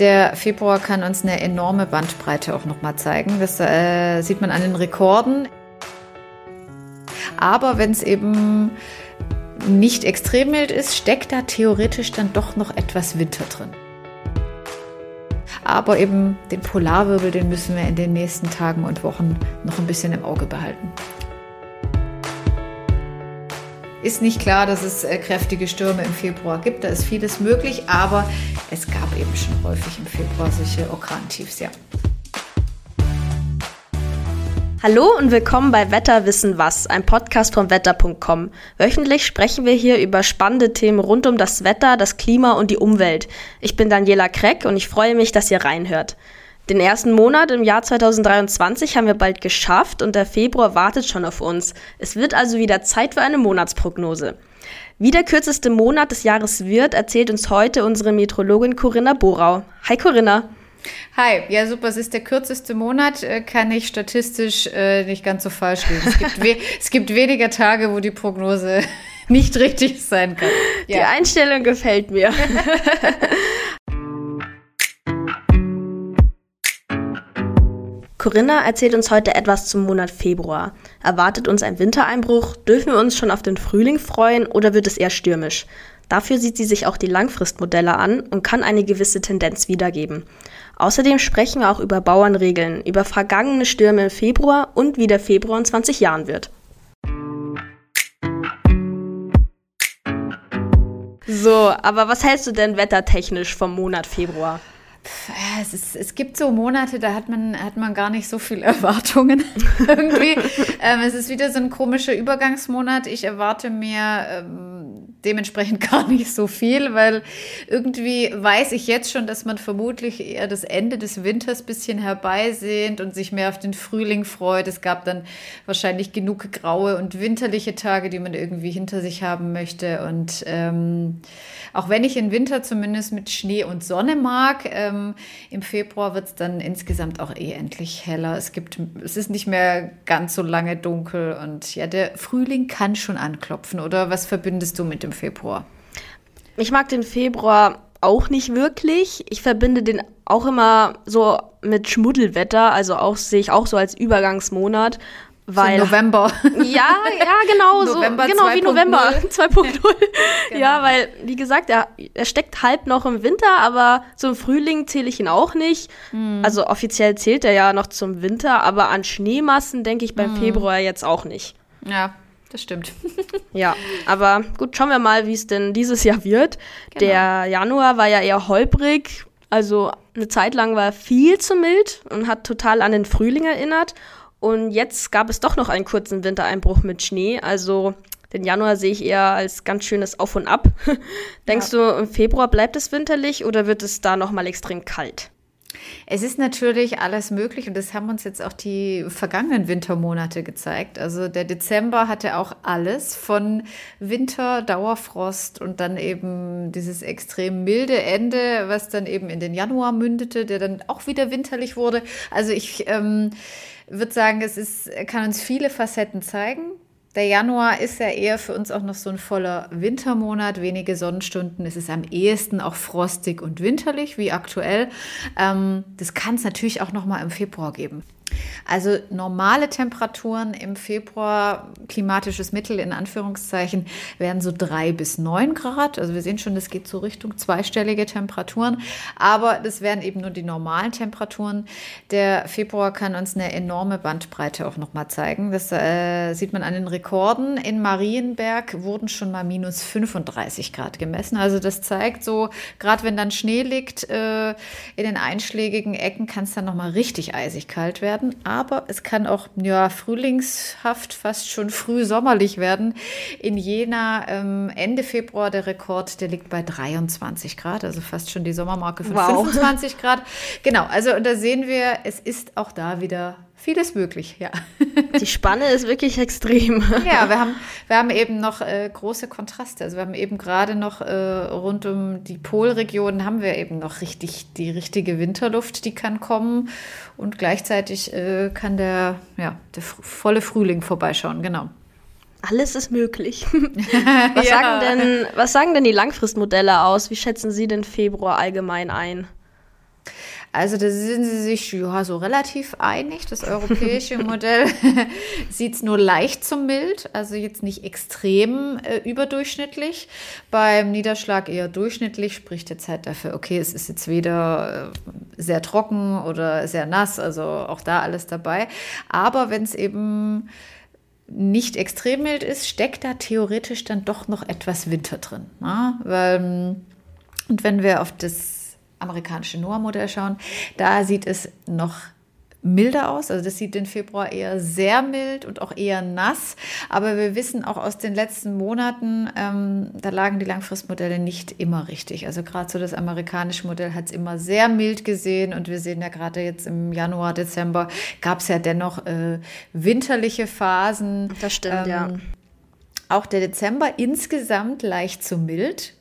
Der Februar kann uns eine enorme Bandbreite auch nochmal zeigen. Das äh, sieht man an den Rekorden. Aber wenn es eben nicht extrem mild ist, steckt da theoretisch dann doch noch etwas Winter drin. Aber eben den Polarwirbel, den müssen wir in den nächsten Tagen und Wochen noch ein bisschen im Auge behalten. Ist nicht klar, dass es äh, kräftige Stürme im Februar gibt. Da ist vieles möglich, aber es gab eben schon häufig im Februar solche Orkantiefs, ja. Hallo und willkommen bei Wetter wissen was, ein Podcast von wetter.com. Wöchentlich sprechen wir hier über spannende Themen rund um das Wetter, das Klima und die Umwelt. Ich bin Daniela Kreck und ich freue mich, dass ihr reinhört. Den ersten Monat im Jahr 2023 haben wir bald geschafft und der Februar wartet schon auf uns. Es wird also wieder Zeit für eine Monatsprognose. Wie der kürzeste Monat des Jahres wird, erzählt uns heute unsere Meteorologin Corinna Borau. Hi Corinna. Hi, ja super, es ist der kürzeste Monat, äh, kann ich statistisch äh, nicht ganz so falsch liegen. Es gibt, es gibt weniger Tage, wo die Prognose nicht richtig sein kann. Ja. Die Einstellung gefällt mir. Corinna erzählt uns heute etwas zum Monat Februar. Erwartet uns ein Wintereinbruch? Dürfen wir uns schon auf den Frühling freuen oder wird es eher stürmisch? Dafür sieht sie sich auch die Langfristmodelle an und kann eine gewisse Tendenz wiedergeben. Außerdem sprechen wir auch über Bauernregeln, über vergangene Stürme im Februar und wie der Februar in 20 Jahren wird. So, aber was hältst du denn wettertechnisch vom Monat Februar? Es, ist, es gibt so Monate, da hat man, hat man gar nicht so viele Erwartungen irgendwie. ähm, es ist wieder so ein komischer Übergangsmonat. Ich erwarte mir ähm, dementsprechend gar nicht so viel, weil irgendwie weiß ich jetzt schon, dass man vermutlich eher das Ende des Winters ein bisschen herbeisehnt und sich mehr auf den Frühling freut. Es gab dann wahrscheinlich genug graue und winterliche Tage, die man irgendwie hinter sich haben möchte. Und ähm, auch wenn ich den Winter zumindest mit Schnee und Sonne mag, ähm, im Februar wird es dann insgesamt auch eh endlich heller. Es gibt, es ist nicht mehr ganz so lange dunkel und ja, der Frühling kann schon anklopfen. Oder was verbindest du mit dem Februar? Ich mag den Februar auch nicht wirklich. Ich verbinde den auch immer so mit Schmuddelwetter, also auch sehe ich auch so als Übergangsmonat. Weil, so November. Ja, ja, genau, so, November genau 2. wie November 2.0. genau. Ja, weil, wie gesagt, er, er steckt halb noch im Winter, aber zum Frühling zähle ich ihn auch nicht. Mhm. Also offiziell zählt er ja noch zum Winter, aber an Schneemassen denke ich beim mhm. Februar jetzt auch nicht. Ja, das stimmt. ja, aber gut, schauen wir mal, wie es denn dieses Jahr wird. Genau. Der Januar war ja eher holprig, also eine Zeit lang war er viel zu mild und hat total an den Frühling erinnert. Und jetzt gab es doch noch einen kurzen Wintereinbruch mit Schnee. Also den Januar sehe ich eher als ganz schönes Auf und Ab. Denkst ja. du, im Februar bleibt es winterlich oder wird es da noch mal extrem kalt? Es ist natürlich alles möglich und das haben uns jetzt auch die vergangenen Wintermonate gezeigt. Also der Dezember hatte auch alles von Winter, Dauerfrost und dann eben dieses extrem milde Ende, was dann eben in den Januar mündete, der dann auch wieder winterlich wurde. Also ich ähm, würde sagen, es ist, kann uns viele Facetten zeigen. Der Januar ist ja eher für uns auch noch so ein voller Wintermonat, wenige Sonnenstunden. Es ist am ehesten auch frostig und winterlich, wie aktuell. Ähm, das kann es natürlich auch noch mal im Februar geben. Also normale Temperaturen im Februar, klimatisches Mittel in Anführungszeichen, werden so drei bis neun Grad. Also wir sehen schon, das geht so Richtung zweistellige Temperaturen. Aber das wären eben nur die normalen Temperaturen. Der Februar kann uns eine enorme Bandbreite auch nochmal zeigen. Das äh, sieht man an den Rekorden. In Marienberg wurden schon mal minus 35 Grad gemessen. Also das zeigt so, gerade wenn dann Schnee liegt, äh, in den einschlägigen Ecken kann es dann nochmal richtig eisig kalt werden werden, aber es kann auch ja, frühlingshaft, fast schon früh sommerlich werden. In Jena ähm, Ende Februar der Rekord, der liegt bei 23 Grad, also fast schon die Sommermarke von wow. 25 Grad. Genau, also da sehen wir, es ist auch da wieder vieles möglich, ja. Die Spanne ist wirklich extrem. Ja, wir haben, wir haben eben noch äh, große Kontraste. Also wir haben eben gerade noch äh, rund um die Polregion haben wir eben noch richtig die richtige Winterluft, die kann kommen und gleichzeitig äh, kann der, ja, der volle Frühling vorbeischauen, genau. Alles ist möglich. was, ja. sagen denn, was sagen denn die Langfristmodelle aus? Wie schätzen Sie den Februar allgemein ein? Also da sind sie sich ja so relativ einig. Das europäische Modell sieht es nur leicht zum mild, also jetzt nicht extrem äh, überdurchschnittlich. Beim Niederschlag eher durchschnittlich, spricht jetzt halt dafür, okay, es ist jetzt weder äh, sehr trocken oder sehr nass, also auch da alles dabei. Aber wenn es eben nicht extrem mild ist, steckt da theoretisch dann doch noch etwas Winter drin. Ne? Weil, und wenn wir auf das amerikanische NOAA-Modell schauen, da sieht es noch milder aus. Also das sieht den Februar eher sehr mild und auch eher nass. Aber wir wissen auch aus den letzten Monaten, ähm, da lagen die Langfristmodelle nicht immer richtig. Also gerade so das amerikanische Modell hat es immer sehr mild gesehen und wir sehen ja gerade jetzt im Januar, Dezember gab es ja dennoch äh, winterliche Phasen. Das stimmt, ähm, ja. Auch der Dezember insgesamt leicht zu mild.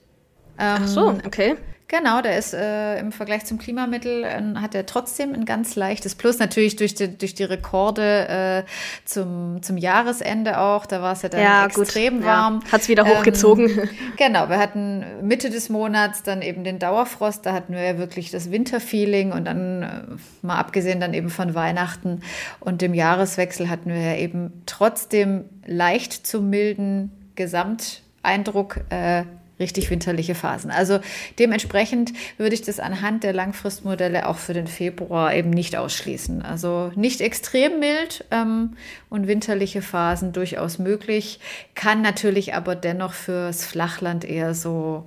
Ach so, ähm, okay. Genau, der ist äh, im Vergleich zum Klimamittel, äh, hat er trotzdem ein ganz leichtes Plus. Natürlich durch die, durch die Rekorde äh, zum, zum Jahresende auch. Da war es ja dann ja, extrem gut. warm. Ja. Hat es wieder ähm, hochgezogen. Genau, wir hatten Mitte des Monats dann eben den Dauerfrost. Da hatten wir ja wirklich das Winterfeeling und dann, äh, mal abgesehen dann eben von Weihnachten und dem Jahreswechsel, hatten wir ja eben trotzdem leicht zum milden Gesamteindruck äh, richtig winterliche Phasen. Also dementsprechend würde ich das anhand der Langfristmodelle auch für den Februar eben nicht ausschließen. Also nicht extrem mild ähm, und winterliche Phasen durchaus möglich, kann natürlich aber dennoch fürs Flachland eher so,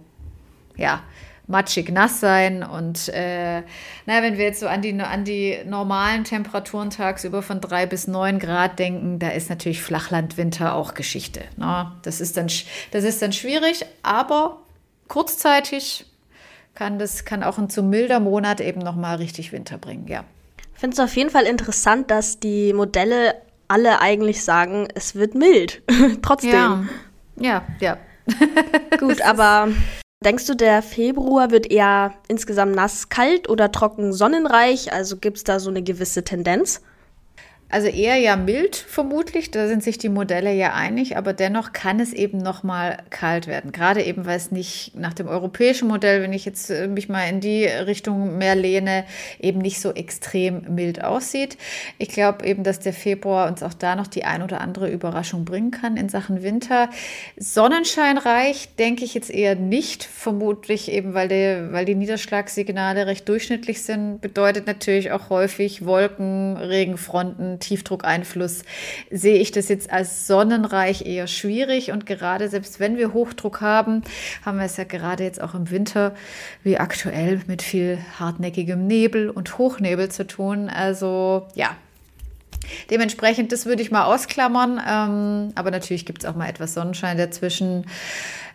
ja, matschig nass sein. Und äh, na, wenn wir jetzt so an die, an die normalen Temperaturen tagsüber von drei bis neun Grad denken, da ist natürlich Flachlandwinter auch Geschichte. Ne? Das, ist dann, das ist dann schwierig, aber kurzzeitig kann das kann auch ein zu milder Monat eben nochmal richtig Winter bringen, ja. Ich finde es auf jeden Fall interessant, dass die Modelle alle eigentlich sagen, es wird mild. Trotzdem. Ja, ja. ja. Gut, aber Denkst du, der Februar wird eher insgesamt nass, kalt oder trocken, sonnenreich? Also gibt es da so eine gewisse Tendenz? Also eher ja mild vermutlich, da sind sich die Modelle ja einig, aber dennoch kann es eben noch mal kalt werden. Gerade eben, weil es nicht nach dem europäischen Modell, wenn ich jetzt äh, mich mal in die Richtung mehr lehne, eben nicht so extrem mild aussieht. Ich glaube eben, dass der Februar uns auch da noch die ein oder andere Überraschung bringen kann in Sachen Winter. Sonnenscheinreich denke ich jetzt eher nicht, vermutlich eben, weil, der, weil die Niederschlagssignale recht durchschnittlich sind, bedeutet natürlich auch häufig Wolken, Regenfronten, Tiefdruckeinfluss sehe ich das jetzt als sonnenreich eher schwierig. Und gerade selbst wenn wir Hochdruck haben, haben wir es ja gerade jetzt auch im Winter wie aktuell mit viel hartnäckigem Nebel und Hochnebel zu tun. Also ja, Dementsprechend, das würde ich mal ausklammern. Ähm, aber natürlich gibt es auch mal etwas Sonnenschein dazwischen.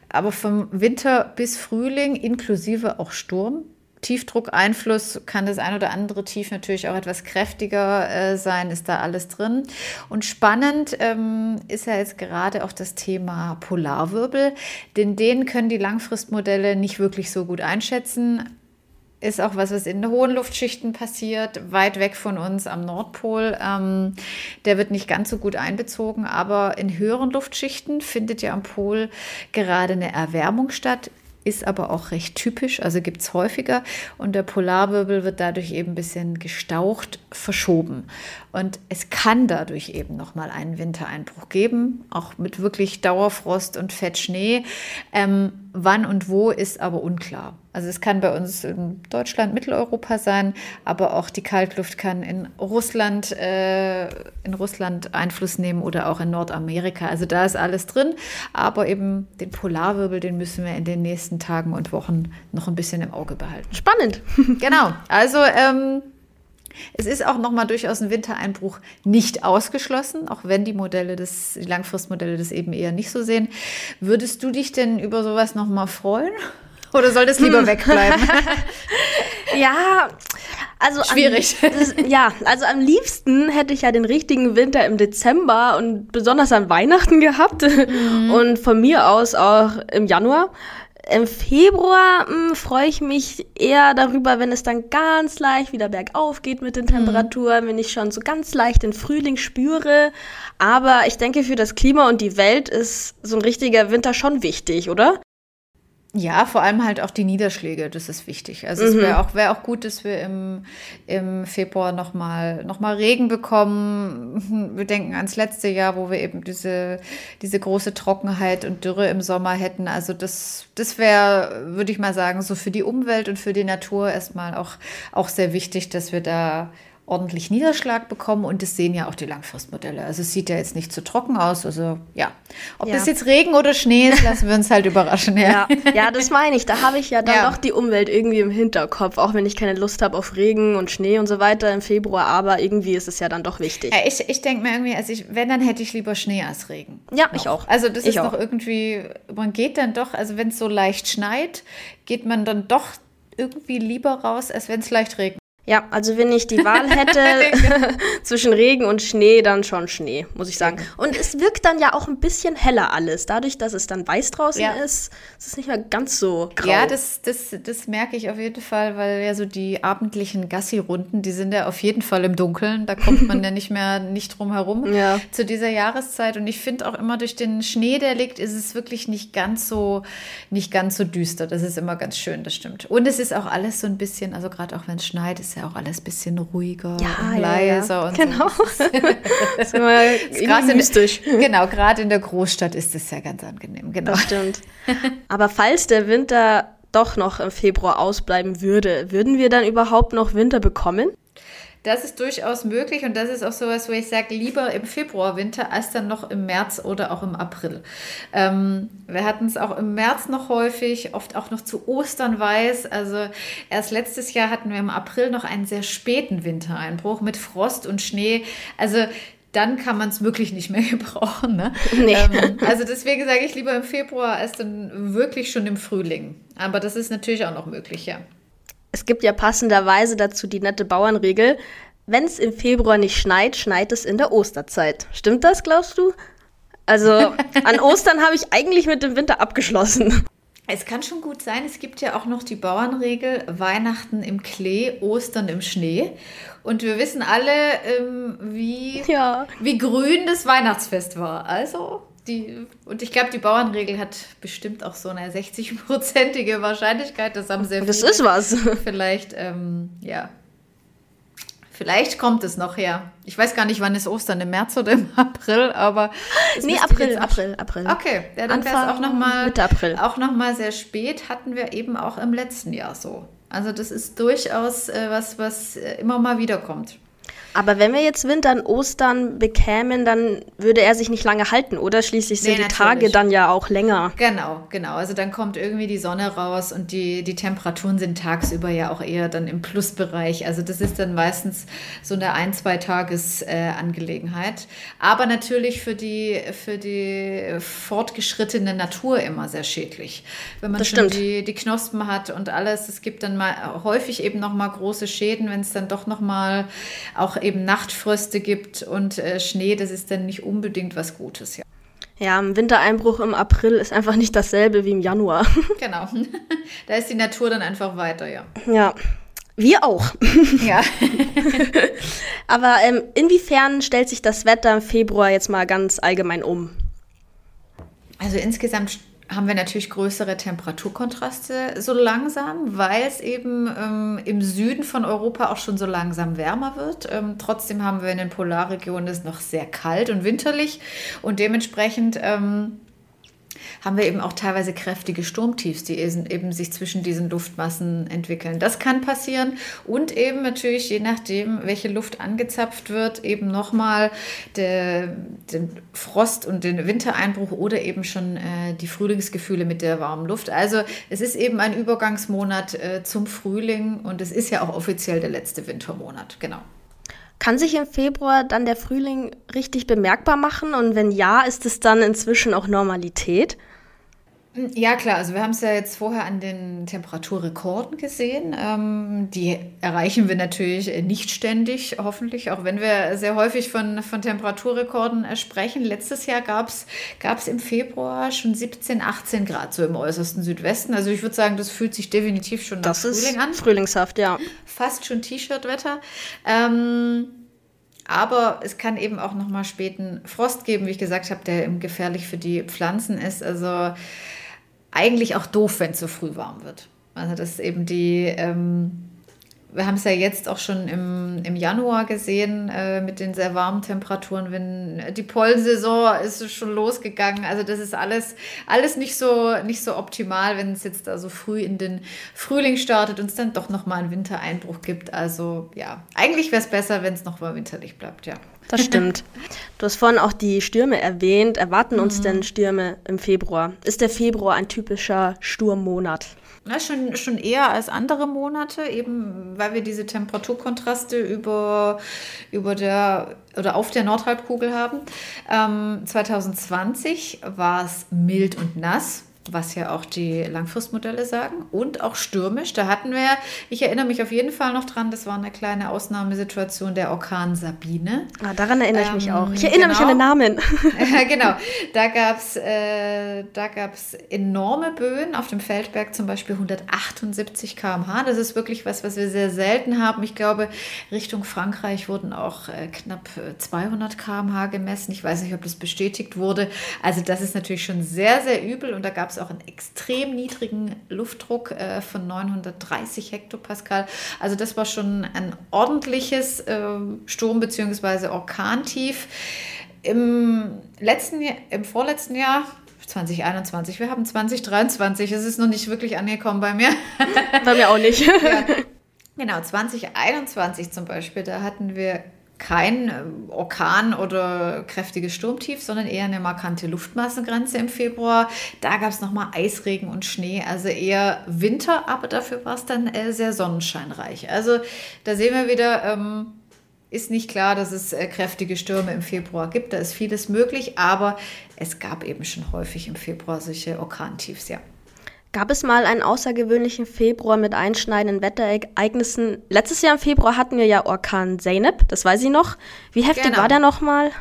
Aber vom Winter bis Frühling inklusive auch Sturm Tiefdruckeinfluss kann das ein oder andere Tief natürlich auch etwas kräftiger äh, sein, ist da alles drin. Und spannend ähm, ist ja jetzt gerade auch das Thema Polarwirbel, denn den können die Langfristmodelle nicht wirklich so gut einschätzen. Ist auch was, was in hohen Luftschichten passiert, weit weg von uns am Nordpol. Ähm, der wird nicht ganz so gut einbezogen, aber in höheren Luftschichten findet ja am Pol gerade eine Erwärmung statt ist aber auch recht typisch, also gibt es häufiger und der Polarwirbel wird dadurch eben ein bisschen gestaucht, verschoben. Und es kann dadurch eben nochmal einen Wintereinbruch geben, auch mit wirklich Dauerfrost und Fettschnee. Ähm, wann und wo ist aber unklar. Also es kann bei uns in Deutschland, Mitteleuropa sein, aber auch die Kaltluft kann in Russland, äh, in Russland Einfluss nehmen oder auch in Nordamerika. Also da ist alles drin, aber eben den Polarwirbel, den müssen wir in den nächsten Tagen und Wochen noch ein bisschen im Auge behalten. Spannend. genau. Also ähm, es ist auch nochmal durchaus ein Wintereinbruch nicht ausgeschlossen, auch wenn die Modelle des, die Langfristmodelle das eben eher nicht so sehen. Würdest du dich denn über sowas nochmal freuen? Oder soll das lieber hm. wegbleiben? ja, also schwierig. Am, das, ja, also am liebsten hätte ich ja den richtigen Winter im Dezember und besonders an Weihnachten gehabt mhm. und von mir aus auch im Januar. Im Februar hm, freue ich mich eher darüber, wenn es dann ganz leicht wieder bergauf geht mit den mhm. Temperaturen, mhm. wenn ich schon so ganz leicht den Frühling spüre. Aber ich denke, für das Klima und die Welt ist so ein richtiger Winter schon wichtig, oder? Ja, vor allem halt auch die Niederschläge, das ist wichtig. Also mhm. es wäre auch, wär auch gut, dass wir im, im Februar nochmal noch mal Regen bekommen. Wir denken ans letzte Jahr, wo wir eben diese, diese große Trockenheit und Dürre im Sommer hätten. Also das, das wäre, würde ich mal sagen, so für die Umwelt und für die Natur erstmal auch, auch sehr wichtig, dass wir da ordentlich Niederschlag bekommen und das sehen ja auch die Langfristmodelle. Also es sieht ja jetzt nicht zu trocken aus. Also ja, ob ja. das jetzt Regen oder Schnee ist, lassen wir uns halt überraschen. Ja, ja, ja das meine ich. Da habe ich ja dann ja. doch die Umwelt irgendwie im Hinterkopf, auch wenn ich keine Lust habe auf Regen und Schnee und so weiter im Februar. Aber irgendwie ist es ja dann doch wichtig. Ja, ich ich denke mir irgendwie, also ich, wenn, dann hätte ich lieber Schnee als Regen. Ja, noch. ich auch. Also das ich ist auch. noch irgendwie, man geht dann doch, also wenn es so leicht schneit, geht man dann doch irgendwie lieber raus, als wenn es leicht regnet. Ja, also wenn ich die Wahl hätte zwischen Regen und Schnee, dann schon Schnee, muss ich sagen. Und es wirkt dann ja auch ein bisschen heller alles. Dadurch, dass es dann weiß draußen ja. ist, ist es nicht mehr ganz so grau. Ja, das, das, das merke ich auf jeden Fall, weil ja so die abendlichen Gassi-Runden, die sind ja auf jeden Fall im Dunkeln. Da kommt man ja nicht mehr nicht drum herum ja. zu dieser Jahreszeit. Und ich finde auch immer durch den Schnee, der liegt, ist es wirklich nicht ganz so, nicht ganz so düster. Das ist immer ganz schön, das stimmt. Und es ist auch alles so ein bisschen, also gerade auch wenn es schneit, ist ja auch alles ein bisschen ruhiger ja, und leiser. Ja. Und genau. So. das ist immer mystisch. In, genau, gerade in der Großstadt ist es ja ganz angenehm. Genau. Das stimmt. Aber falls der Winter doch noch im Februar ausbleiben würde, würden wir dann überhaupt noch Winter bekommen? Das ist durchaus möglich und das ist auch sowas, wo ich sage, lieber im Februar, Winter, als dann noch im März oder auch im April. Ähm, wir hatten es auch im März noch häufig, oft auch noch zu Ostern weiß. Also erst letztes Jahr hatten wir im April noch einen sehr späten Wintereinbruch mit Frost und Schnee. Also dann kann man es wirklich nicht mehr gebrauchen. Ne? Nee. Ähm, also deswegen sage ich lieber im Februar als dann wirklich schon im Frühling. Aber das ist natürlich auch noch möglich, ja. Es gibt ja passenderweise dazu die nette Bauernregel, wenn es im Februar nicht schneit, schneit es in der Osterzeit. Stimmt das, glaubst du? Also an Ostern habe ich eigentlich mit dem Winter abgeschlossen. Es kann schon gut sein, es gibt ja auch noch die Bauernregel, Weihnachten im Klee, Ostern im Schnee. Und wir wissen alle, ähm, wie, ja. wie grün das Weihnachtsfest war. Also die, und ich glaube, die Bauernregel hat bestimmt auch so eine 60-prozentige Wahrscheinlichkeit. Das haben sehr Das ist was. Vielleicht, ähm, ja. Vielleicht kommt es noch her. Ich weiß gar nicht, wann ist Ostern, im März oder im April, aber. Nee, April, April, April. Okay, ja, dann wäre es auch nochmal. Mitte April. Auch nochmal sehr spät, hatten wir eben auch im letzten Jahr so. Also, das ist durchaus äh, was, was äh, immer mal wiederkommt. Aber wenn wir jetzt Winter und Ostern bekämen, dann würde er sich nicht lange halten, oder? Schließlich sind nee, die Tage dann ja auch länger. Genau, genau. Also dann kommt irgendwie die Sonne raus und die, die Temperaturen sind tagsüber ja auch eher dann im Plusbereich. Also das ist dann meistens so eine ein-, zwei Tages-Angelegenheit. Äh, Aber natürlich für die, für die fortgeschrittene Natur immer sehr schädlich. Wenn man das schon die, die Knospen hat und alles, es gibt dann mal häufig eben nochmal große Schäden, wenn es dann doch nochmal auch eben Nachtfröste gibt und äh, Schnee, das ist dann nicht unbedingt was Gutes, ja. Ja, ein Wintereinbruch im April ist einfach nicht dasselbe wie im Januar. Genau. Da ist die Natur dann einfach weiter, ja. Ja. Wir auch. Ja. Aber ähm, inwiefern stellt sich das Wetter im Februar jetzt mal ganz allgemein um? Also insgesamt haben wir natürlich größere Temperaturkontraste so langsam, weil es eben ähm, im Süden von Europa auch schon so langsam wärmer wird. Ähm, trotzdem haben wir in den Polarregionen es noch sehr kalt und winterlich und dementsprechend ähm, haben wir eben auch teilweise kräftige Sturmtiefs, die eben sich zwischen diesen Luftmassen entwickeln. Das kann passieren und eben natürlich, je nachdem, welche Luft angezapft wird, eben nochmal den Frost und den Wintereinbruch oder eben schon äh, die Frühlingsgefühle mit der warmen Luft. Also es ist eben ein Übergangsmonat äh, zum Frühling und es ist ja auch offiziell der letzte Wintermonat, genau. Kann sich im Februar dann der Frühling richtig bemerkbar machen? Und wenn ja, ist es dann inzwischen auch Normalität? Ja, klar. Also wir haben es ja jetzt vorher an den Temperaturrekorden gesehen. Ähm, die erreichen wir natürlich nicht ständig, hoffentlich, auch wenn wir sehr häufig von, von Temperaturrekorden sprechen. Letztes Jahr gab es im Februar schon 17, 18 Grad, so im äußersten Südwesten. Also ich würde sagen, das fühlt sich definitiv schon nach das Frühling an. Frühlingshaft, ja. Fast schon T-Shirt-Wetter. Ähm, aber es kann eben auch noch mal späten Frost geben, wie ich gesagt habe, der eben gefährlich für die Pflanzen ist. Also eigentlich auch doof, wenn es so früh warm wird. Also das ist eben die, ähm, wir haben es ja jetzt auch schon im, im Januar gesehen äh, mit den sehr warmen Temperaturen, wenn die Pollensaison ist schon losgegangen. Also das ist alles, alles nicht so, nicht so optimal, wenn es jetzt da so früh in den Frühling startet und es dann doch nochmal einen Wintereinbruch gibt. Also ja, eigentlich wäre es besser, wenn es noch mal winterlich bleibt, ja. Das stimmt. Du hast vorhin auch die Stürme erwähnt. Erwarten uns mhm. denn Stürme im Februar? Ist der Februar ein typischer Sturmmonat? Ja, schon, schon eher als andere Monate, eben weil wir diese Temperaturkontraste über, über der oder auf der Nordhalbkugel haben. Ähm, 2020 war es mild und nass was ja auch die Langfristmodelle sagen, und auch stürmisch. Da hatten wir, ich erinnere mich auf jeden Fall noch dran, das war eine kleine Ausnahmesituation, der Orkan Sabine. Ah, daran erinnere ich mich auch. Ich erinnere genau. mich an den Namen. genau, da gab es äh, enorme Böen, auf dem Feldberg zum Beispiel 178 km/h. Das ist wirklich was, was wir sehr selten haben. Ich glaube, Richtung Frankreich wurden auch äh, knapp 200 äh, km/h gemessen. Ich weiß nicht, ob das bestätigt wurde. Also das ist natürlich schon sehr, sehr übel und da gab es es auch einen extrem niedrigen Luftdruck äh, von 930 Hektopascal. Also das war schon ein ordentliches äh, Sturm- bzw. Orkantief. Im letzten im vorletzten Jahr 2021, wir haben 2023, es ist noch nicht wirklich angekommen bei mir. Bei mir auch nicht. ja. Genau, 2021 zum Beispiel, da hatten wir kein äh, Orkan oder kräftiges Sturmtief, sondern eher eine markante Luftmassengrenze im Februar. Da gab es nochmal Eisregen und Schnee, also eher Winter, aber dafür war es dann äh, sehr sonnenscheinreich. Also da sehen wir wieder, ähm, ist nicht klar, dass es äh, kräftige Stürme im Februar gibt. Da ist vieles möglich, aber es gab eben schon häufig im Februar solche Orkantiefs, ja. Gab es mal einen außergewöhnlichen Februar mit einschneidenden Wetterereignissen? Letztes Jahr im Februar hatten wir ja Orkan Zeynep, das weiß ich noch. Wie heftig genau. war der nochmal?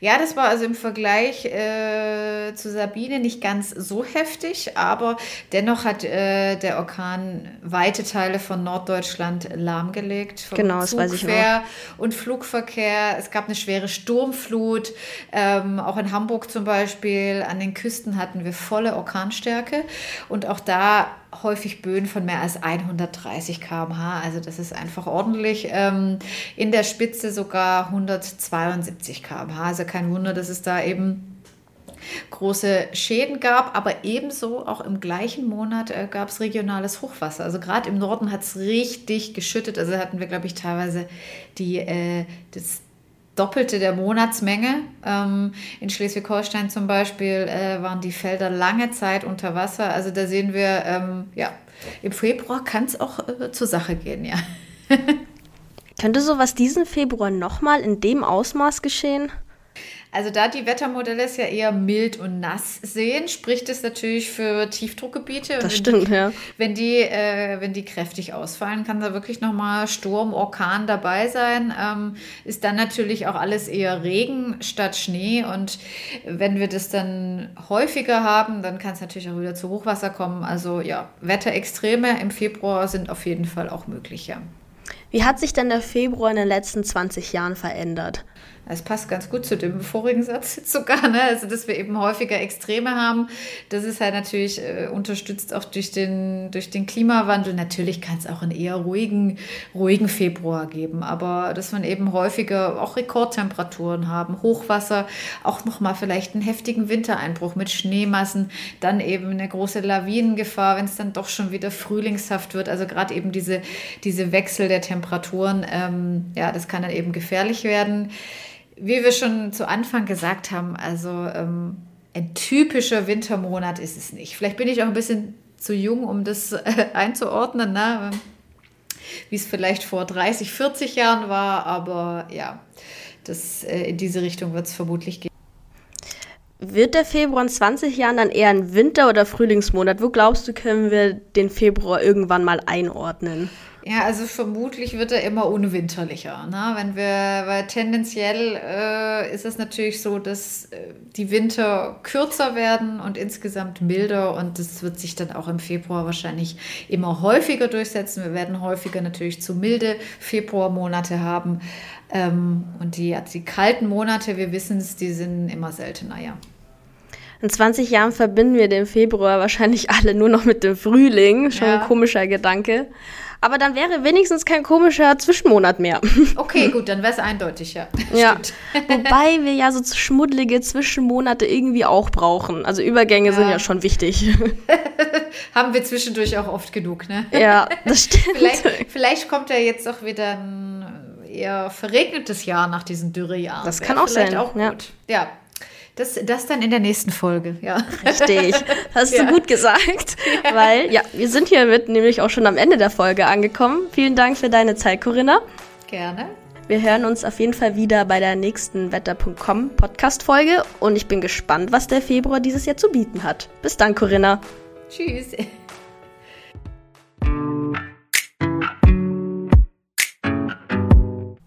Ja, das war also im Vergleich äh, zu Sabine nicht ganz so heftig, aber dennoch hat äh, der Orkan weite Teile von Norddeutschland lahmgelegt. Vom genau, das weiß ich noch. Und Flugverkehr. Es gab eine schwere Sturmflut. Ähm, auch in Hamburg zum Beispiel. An den Küsten hatten wir volle Orkanstärke. Und auch da häufig Böen von mehr als 130 km/h. Also das ist einfach ordentlich. Ähm, in der Spitze sogar 172 km/h. Also kein Wunder, dass es da eben große Schäden gab, aber ebenso auch im gleichen Monat äh, gab es regionales Hochwasser. Also gerade im Norden hat es richtig geschüttet. Also hatten wir, glaube ich, teilweise die, äh, das Doppelte der Monatsmenge. Ähm, in Schleswig-Holstein zum Beispiel äh, waren die Felder lange Zeit unter Wasser. Also da sehen wir, ähm, ja, im Februar kann es auch äh, zur Sache gehen, ja. Könnte sowas diesen Februar nochmal in dem Ausmaß geschehen? Also da die Wettermodelle es ja eher mild und nass sehen, spricht es natürlich für Tiefdruckgebiete. das stimmt, die, ja. Wenn die, äh, wenn die kräftig ausfallen, kann da wirklich nochmal Sturm, Orkan dabei sein. Ähm, ist dann natürlich auch alles eher Regen statt Schnee. Und wenn wir das dann häufiger haben, dann kann es natürlich auch wieder zu Hochwasser kommen. Also ja, Wetterextreme im Februar sind auf jeden Fall auch möglich, ja. Wie hat sich denn der Februar in den letzten 20 Jahren verändert? Es passt ganz gut zu dem vorigen Satz jetzt sogar, ne? also dass wir eben häufiger Extreme haben. Das ist halt natürlich äh, unterstützt auch durch den, durch den Klimawandel. Natürlich kann es auch einen eher ruhigen, ruhigen Februar geben, aber dass man eben häufiger auch Rekordtemperaturen haben, Hochwasser, auch nochmal vielleicht einen heftigen Wintereinbruch mit Schneemassen, dann eben eine große Lawinengefahr, wenn es dann doch schon wieder frühlingshaft wird. Also gerade eben diese, diese Wechsel der Temperaturen, ähm, ja, das kann dann eben gefährlich werden wie wir schon zu Anfang gesagt haben, also ähm, ein typischer Wintermonat ist es nicht. Vielleicht bin ich auch ein bisschen zu jung, um das äh, einzuordnen, ne? wie es vielleicht vor 30, 40 Jahren war, aber ja, das, äh, in diese Richtung wird es vermutlich gehen. Wird der Februar in 20 Jahren dann eher ein Winter- oder Frühlingsmonat? Wo glaubst du, können wir den Februar irgendwann mal einordnen? Ja, also vermutlich wird er immer unwinterlicher. Ne? Wenn wir, weil tendenziell äh, ist es natürlich so, dass äh, die Winter kürzer werden und insgesamt milder und das wird sich dann auch im Februar wahrscheinlich immer häufiger durchsetzen. Wir werden häufiger natürlich zu milde Februarmonate haben ähm, und die, die kalten Monate, wir wissen es, die sind immer seltener, ja. In 20 Jahren verbinden wir den Februar wahrscheinlich alle nur noch mit dem Frühling. Schon Ja. ein komischer Gedanke. Aber dann wäre wenigstens kein komischer Zwischenmonat mehr. Okay, gut, dann wäre es eindeutig, ja. Ja. Wobei wir ja so schmuddelige Zwischenmonate irgendwie auch brauchen. Also Übergänge sind Ja. ja schon wichtig. Haben wir zwischendurch auch oft genug, ne? ja, das stimmt. Vielleicht, vielleicht kommt ja jetzt auch wieder ein eher verregnetes Jahr nach diesen Dürrejahren. Das kann auch vielleicht sein, Auch ja. gut. Ja. Das, das dann in der nächsten Folge, ja. Richtig. Hast Ja. du gut gesagt. Weil, ja, wir sind hiermit nämlich auch schon am Ende der Folge angekommen. Vielen Dank für deine Zeit, Corinna. Gerne. Wir hören uns auf jeden Fall wieder bei der nächsten Wetter.com Podcast-Folge und ich bin gespannt, was der Februar dieses Jahr zu bieten hat. Bis dann, Corinna. Tschüss.